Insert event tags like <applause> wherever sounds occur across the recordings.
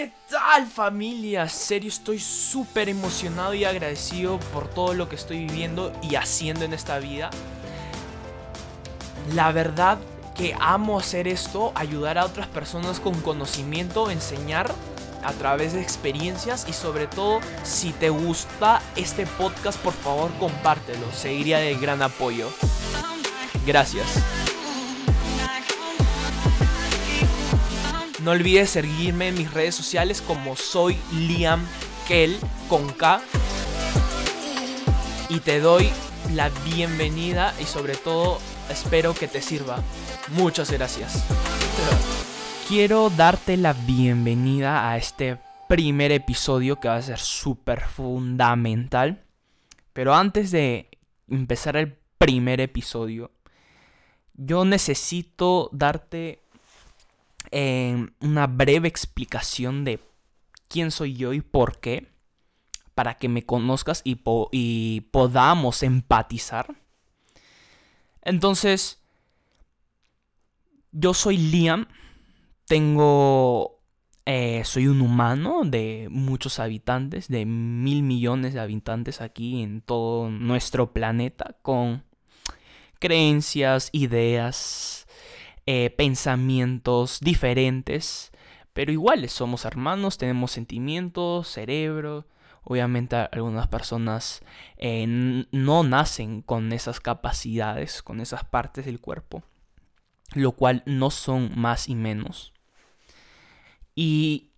¿Qué tal familia? serio estoy súper emocionado y agradecido por todo lo que estoy viviendo y haciendo en esta vida. La verdad que amo hacer esto, ayudar a otras personas con conocimiento, enseñar a través de experiencias y sobre todo si te gusta este podcast por favor compártelo, seguiría de gran apoyo. Gracias. No olvides seguirme en mis redes sociales como soy Liam Kell con K. Y te doy la bienvenida y sobre todo espero que te sirva. Muchas gracias. Quiero darte la bienvenida a este primer episodio que va a ser súper fundamental. Pero antes de empezar el primer episodio, yo necesito darte una breve explicación de quién soy yo y por qué, para que me conozcas y, y podamos empatizar. Entonces, yo soy Liam, tengo... Eh, soy un humano de muchos habitantes, de mil millones de habitantes aquí en todo nuestro planeta, con creencias, ideas, eh, pensamientos diferentes, pero iguales, somos hermanos, tenemos sentimientos, cerebro. Obviamente algunas personas eh, no nacen con esas capacidades, con esas partes del cuerpo, lo cual no son más y menos. Y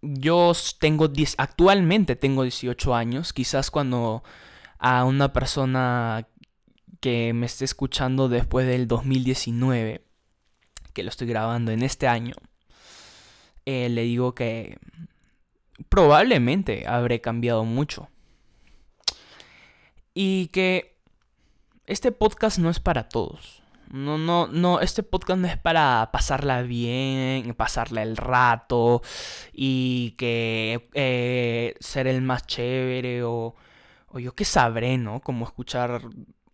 yo tengo actualmente tengo 18 años, quizás cuando a una persona que me esté escuchando después del 2019 que lo estoy grabando en este año, eh, le digo que probablemente habré cambiado mucho. Y que este podcast no es para todos. No, no, no, este podcast no es para pasarla bien, pasarla el rato y que eh, ser el más chévere o, o yo qué sabré, ¿no? Como escuchar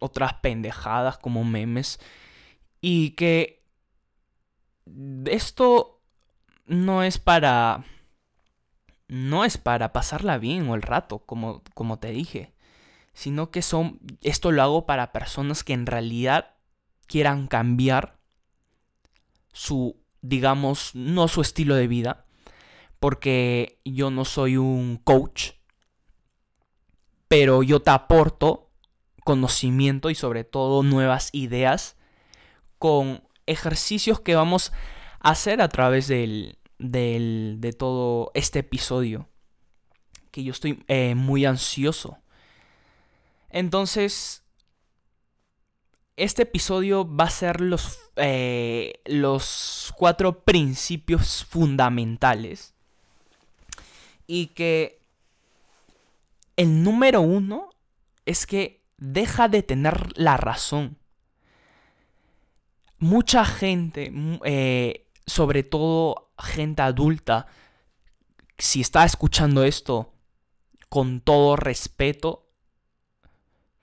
otras pendejadas como memes y que esto no es para... No es para pasarla bien o el rato, como, como te dije. Sino que son... Esto lo hago para personas que en realidad quieran cambiar su, digamos, no su estilo de vida. Porque yo no soy un coach. Pero yo te aporto conocimiento y sobre todo nuevas ideas con ejercicios que vamos a hacer a través del, de todo este episodio. Que yo estoy eh, muy ansioso. Entonces, este episodio va a ser los, eh, los cuatro principios fundamentales. Y que el número uno es que deja de tener la razón mucha gente, eh, sobre todo gente adulta, si está escuchando esto con todo respeto,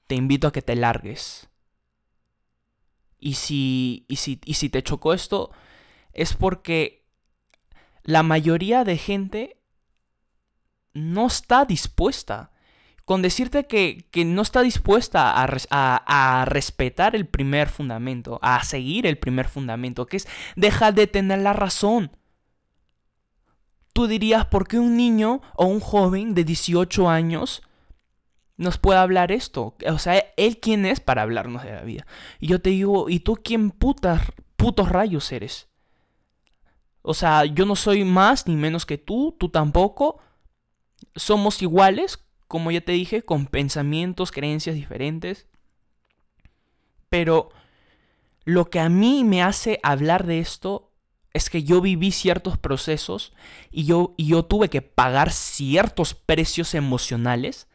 te invito a que te largues. Y si, y si, y si te chocó esto, es porque la mayoría de gente no está dispuesta con decirte que, no está dispuesta a, respetar el primer fundamento, a seguir el primer fundamento, que es dejar de tener la razón. Tú dirías, ¿por qué un niño o un joven de 18 años nos puede hablar esto? O sea, ¿él quién es para hablarnos de la vida? Y yo te digo, ¿y tú quién putas, putos rayos eres? O sea, yo no soy más ni menos que tú, tú tampoco. Somos iguales, como ya te dije, con pensamientos, creencias diferentes. Pero lo que a mí me hace hablar de esto es que yo viví ciertos procesos y yo, y yo tuve que pagar ciertos precios emocionales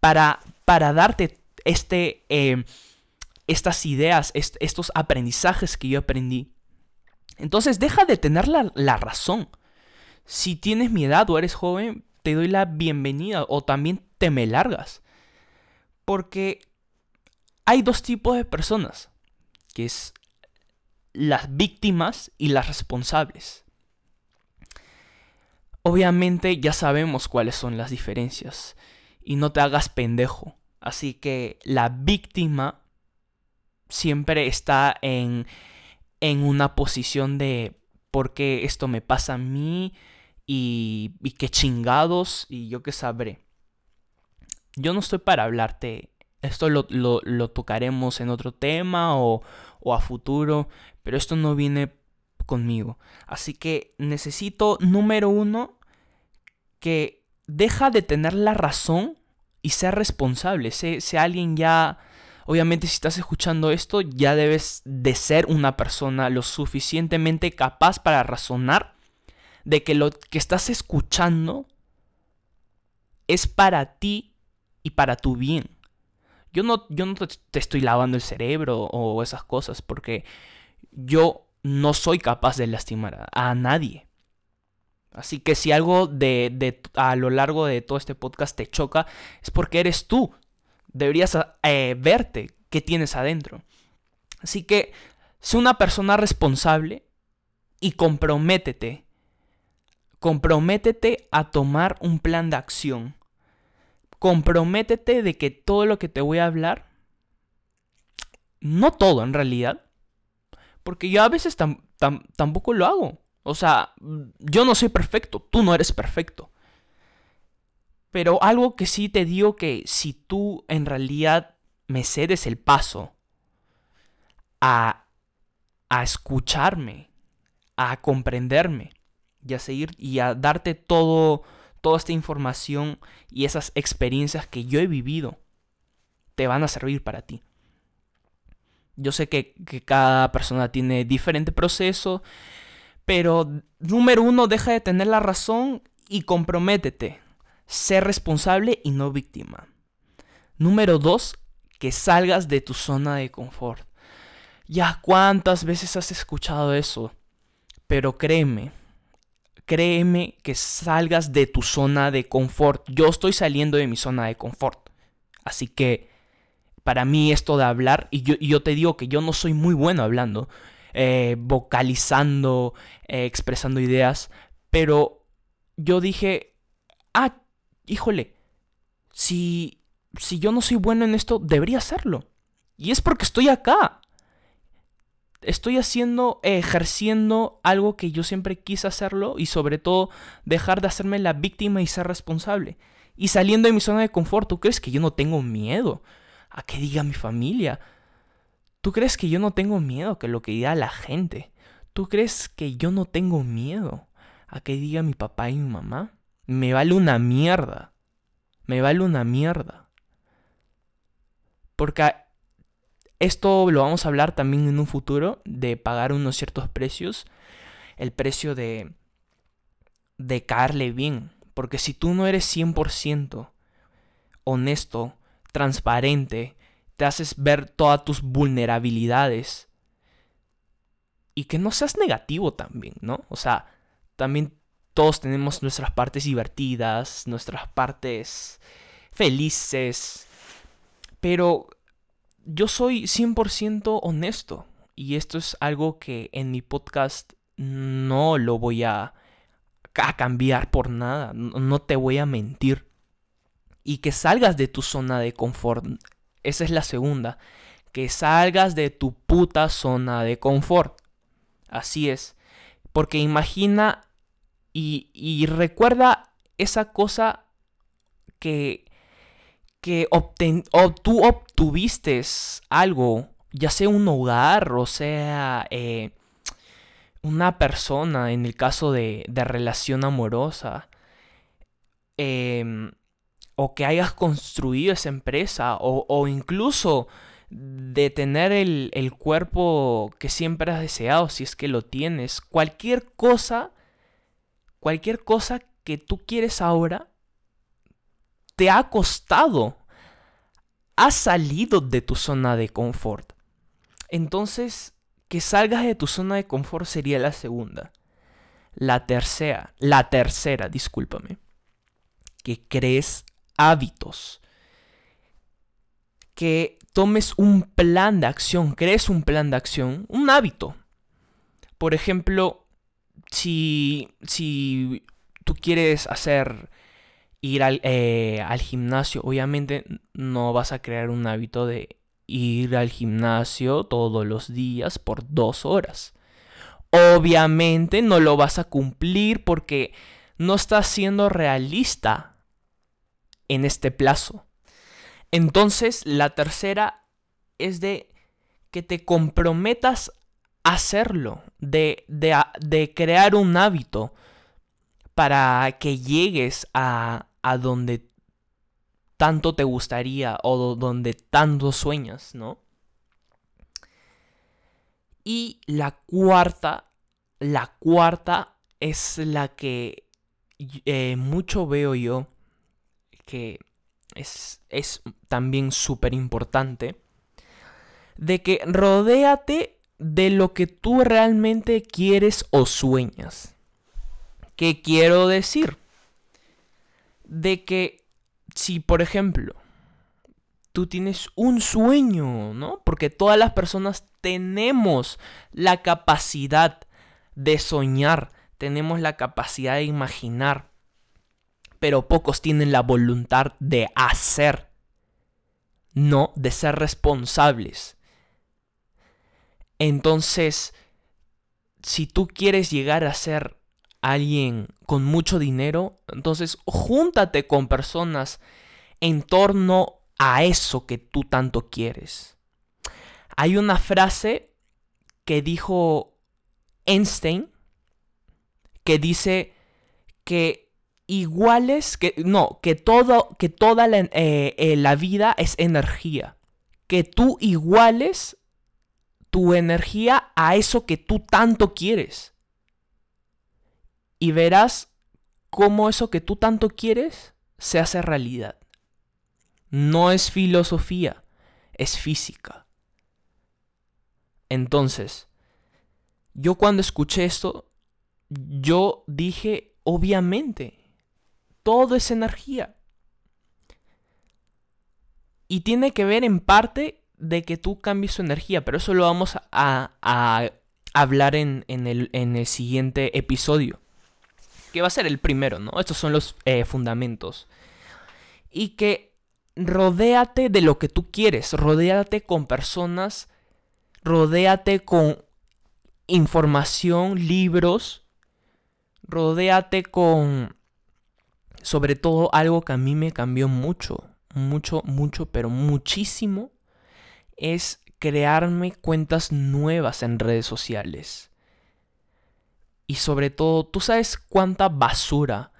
para, para darte este, eh, estas ideas, estos aprendizajes que yo aprendí. Entonces deja de tener la, la razón. Si tienes mi edad o eres joven, te doy la bienvenida o también te me largas. Porque hay dos tipos de personas, que es las víctimas y las responsables. obviamente ya sabemos cuáles son las diferencias. Y no te hagas pendejo. Así que la víctima siempre está en, en una posición de por qué esto me pasa a mí y, y qué chingados y yo qué sabré. Yo no estoy para hablarte, esto lo, tocaremos en otro tema o, o a futuro, pero esto no viene conmigo. Así que necesito, número uno, que deja de tener la razón y sea responsable. Sea, alguien ya... Obviamente si estás escuchando esto ya debes de ser una persona lo suficientemente capaz para razonar de que lo que estás escuchando es para ti y para tu bien. Yo no, yo no te estoy lavando el cerebro o esas cosas porque yo no soy capaz de lastimar a, nadie. Así que si algo de, a lo largo de todo este podcast te choca, es porque eres tú. Deberías eh, verte qué tienes adentro. Así que sé una persona responsable y comprométete. Comprométete a tomar un plan de acción. Comprométete de que todo lo que te voy a hablar, no todo en realidad, porque yo a veces tampoco lo hago. O sea, yo no soy perfecto, tú no eres perfecto. Pero algo que sí te digo que si tú en realidad me cedes el paso a, a escucharme, a comprenderme y a seguir y a darte todo, toda esta información y esas experiencias que yo he vivido, te van a servir para ti. Yo sé que, cada persona tiene diferente proceso, pero número uno, deja de tener la razón y comprométete. Ser responsable y no víctima. Número dos, que salgas de tu zona de confort. Ya cuántas veces has escuchado eso, pero créeme, créeme que salgas de tu zona de confort. Yo estoy saliendo de mi zona de confort. Así que para mí esto de hablar, y yo, te digo que yo no soy muy bueno hablando, eh, vocalizando, eh, expresando ideas, pero yo dije, ah, híjole, si, si yo no soy bueno en esto, debería hacerlo. Y es porque estoy acá. Estoy haciendo, ejerciendo algo que yo siempre quise hacerlo y sobre todo dejar de hacerme la víctima y ser responsable. Y saliendo de mi zona de confort, ¿tú crees que yo no tengo miedo? a que diga mi familia. ¿Tú crees que yo no tengo miedo a que lo que diga la gente? ¿Tú crees que yo no tengo miedo a que diga mi papá y mi mamá? Me vale una mierda. Me vale una mierda. Porque esto lo vamos a hablar también en un futuro de pagar unos ciertos precios. El precio de de caerle bien, porque si tú no eres 100% honesto transparente, te haces ver todas tus vulnerabilidades. Y que no seas negativo también, ¿no? O sea, también todos tenemos nuestras partes divertidas, nuestras partes felices. Pero yo soy 100% honesto. Y esto es algo que en mi podcast no lo voy a, a cambiar por nada. No te voy a mentir y que salgas de tu zona de confort. Esa es la segunda. Que salgas de tu puta zona de confort. Así es. Porque imagina y, recuerda esa cosa que, que tú obtuviste algo, ya sea un hogar o sea eh, una persona en el caso de, de relación amorosa. Eh, o que hayas construido esa empresa o, incluso de tener el, el, cuerpo que siempre has deseado, si es que lo tienes. Cualquier cosa, cualquier cosa que tú quieres ahora, te ha costado. Has salido de tu zona de confort. Entonces, que salgas de tu zona de confort sería la segunda. La tercera, la tercera, discúlpame. Que crees hábitos. Que tomes un plan de acción, crees un plan de acción, un hábito. Por ejemplo, si, si tú quieres hacer ir al, eh, al, gimnasio, obviamente no vas a crear un hábito de ir al gimnasio todos los días por dos horas. Obviamente no lo vas a cumplir porque no estás siendo realista en este plazo. Entonces, la tercera es de que te comprometas a hacerlo, de, de, de crear un hábito para que llegues a, a donde tanto te gustaría o donde tanto sueñas, ¿no? Y la cuarta, la cuarta es la que eh, mucho veo yo que es, es también súper importante, de que rodéate de lo que tú realmente quieres o sueñas. ¿Qué quiero decir? De que si, por ejemplo, tú tienes un sueño, ¿no? Porque todas las personas tenemos la capacidad de soñar, tenemos la capacidad de imaginar, pero pocos tienen la voluntad de hacer, no de ser responsables. Entonces, si tú quieres llegar a ser alguien con mucho dinero, entonces júntate con personas en torno a eso que tú tanto quieres. Hay una frase que dijo Einstein que dice que iguales, que no, que todo, que toda la, eh, eh, la vida es energía. Que tú iguales tu energía a eso que tú tanto quieres y verás cómo eso que tú tanto quieres se hace realidad. No es filosofía, es física. Entonces, yo cuando escuché esto, yo dije, obviamente, todo es energía. Y tiene que ver en parte de que tú cambies su energía, pero eso lo vamos a, hablar en, el, en el siguiente episodio que va a ser el primero, ¿no? Estos son los eh, fundamentos. Y que rodéate de lo que tú quieres, rodéate con personas, rodéate con información, libros, rodéate con, sobre todo, algo que a mí me cambió mucho, mucho, mucho, pero muchísimo, es crearme cuentas nuevas en redes sociales. Y sobre todo, tú sabes cuánta basura,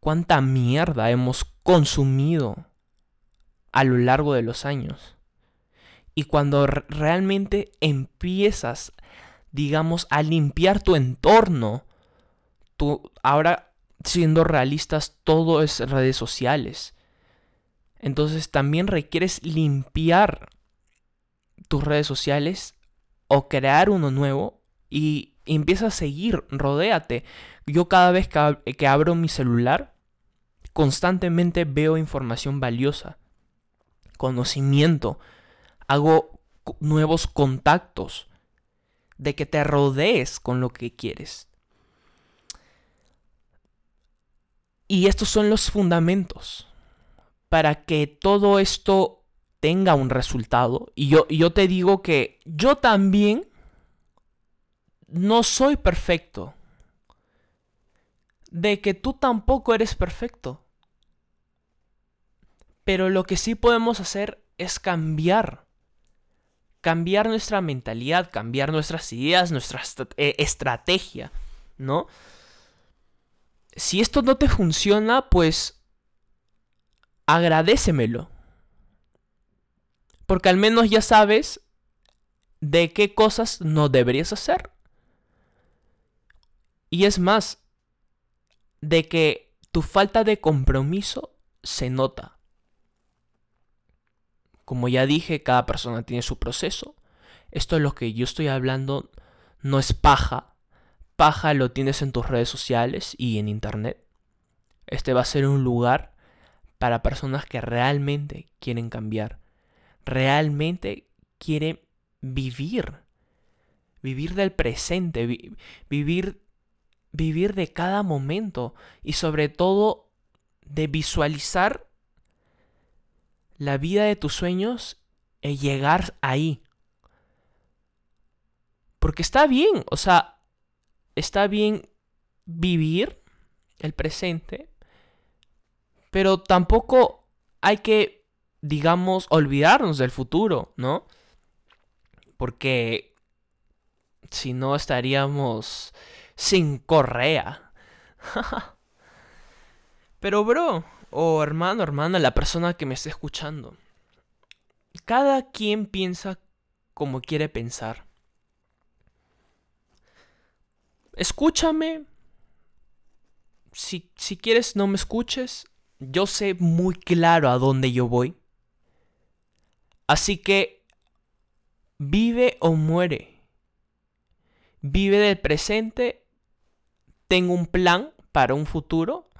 cuánta mierda hemos consumido a lo largo de los años. Y cuando realmente empiezas, digamos, a limpiar tu entorno, tú ahora siendo realistas, todo es redes sociales. Entonces también requieres limpiar tus redes sociales o crear uno nuevo y y empieza a seguir, rodéate. Yo cada vez que, abro mi celular, constantemente veo información valiosa, conocimiento, hago nuevos contactos, de que te rodees con lo que quieres. Y estos son los fundamentos para que todo esto tenga un resultado. Y yo, yo te digo que yo también no soy perfecto. De que tú tampoco eres perfecto. Pero lo que sí podemos hacer es cambiar. Cambiar nuestra mentalidad, cambiar nuestras ideas, nuestra eh, estrategia, ¿no? Si esto no te funciona, pues agradecemelo. Porque al menos ya sabes de qué cosas no deberías hacer. Y es más, de que tu falta de compromiso se nota. Como ya dije, cada persona tiene su proceso. Esto es lo que yo estoy hablando, no es paja. Paja lo tienes en tus redes sociales y en internet. Este va a ser un lugar para personas que realmente quieren cambiar. Realmente quieren vivir. Vivir del presente. vivir vivir de cada momento y sobre todo de visualizar la vida de tus sueños y llegar ahí. Porque está bien, o sea, está bien vivir el presente, pero tampoco hay que, digamos, olvidarnos del futuro, ¿no? Porque si no estaríamos sin correa. <laughs> pero bro, o hermano, hermana, la persona que me está escuchando, cada quien piensa como quiere pensar. Escúchame. Si, si quieres, no me escuches. Yo sé muy claro a dónde yo voy. Así que vive o muere. Vive del presente. Tengo un plan para un futuro.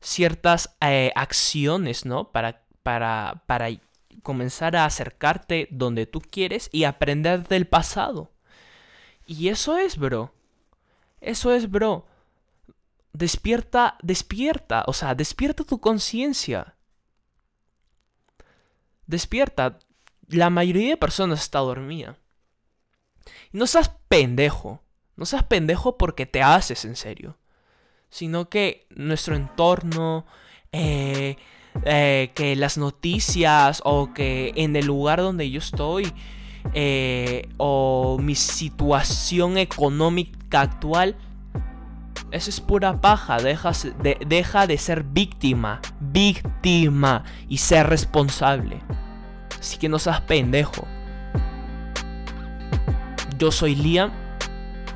Ciertas eh, acciones, ¿no? Para, para, para comenzar a acercarte donde tú quieres y aprender del pasado. Y eso es, bro. Eso es, bro. Despierta, despierta, o sea, despierta tu conciencia. Despierta. La mayoría de personas está dormida. no seas pendejo. No seas pendejo porque te haces en serio. Sino que nuestro entorno, eh, eh, que las noticias o que en el lugar donde yo estoy eh, o mi situación económica actual, eso es pura paja. Deja de, deja de ser víctima, víctima y ser responsable. Así que no seas pendejo. Yo soy Liam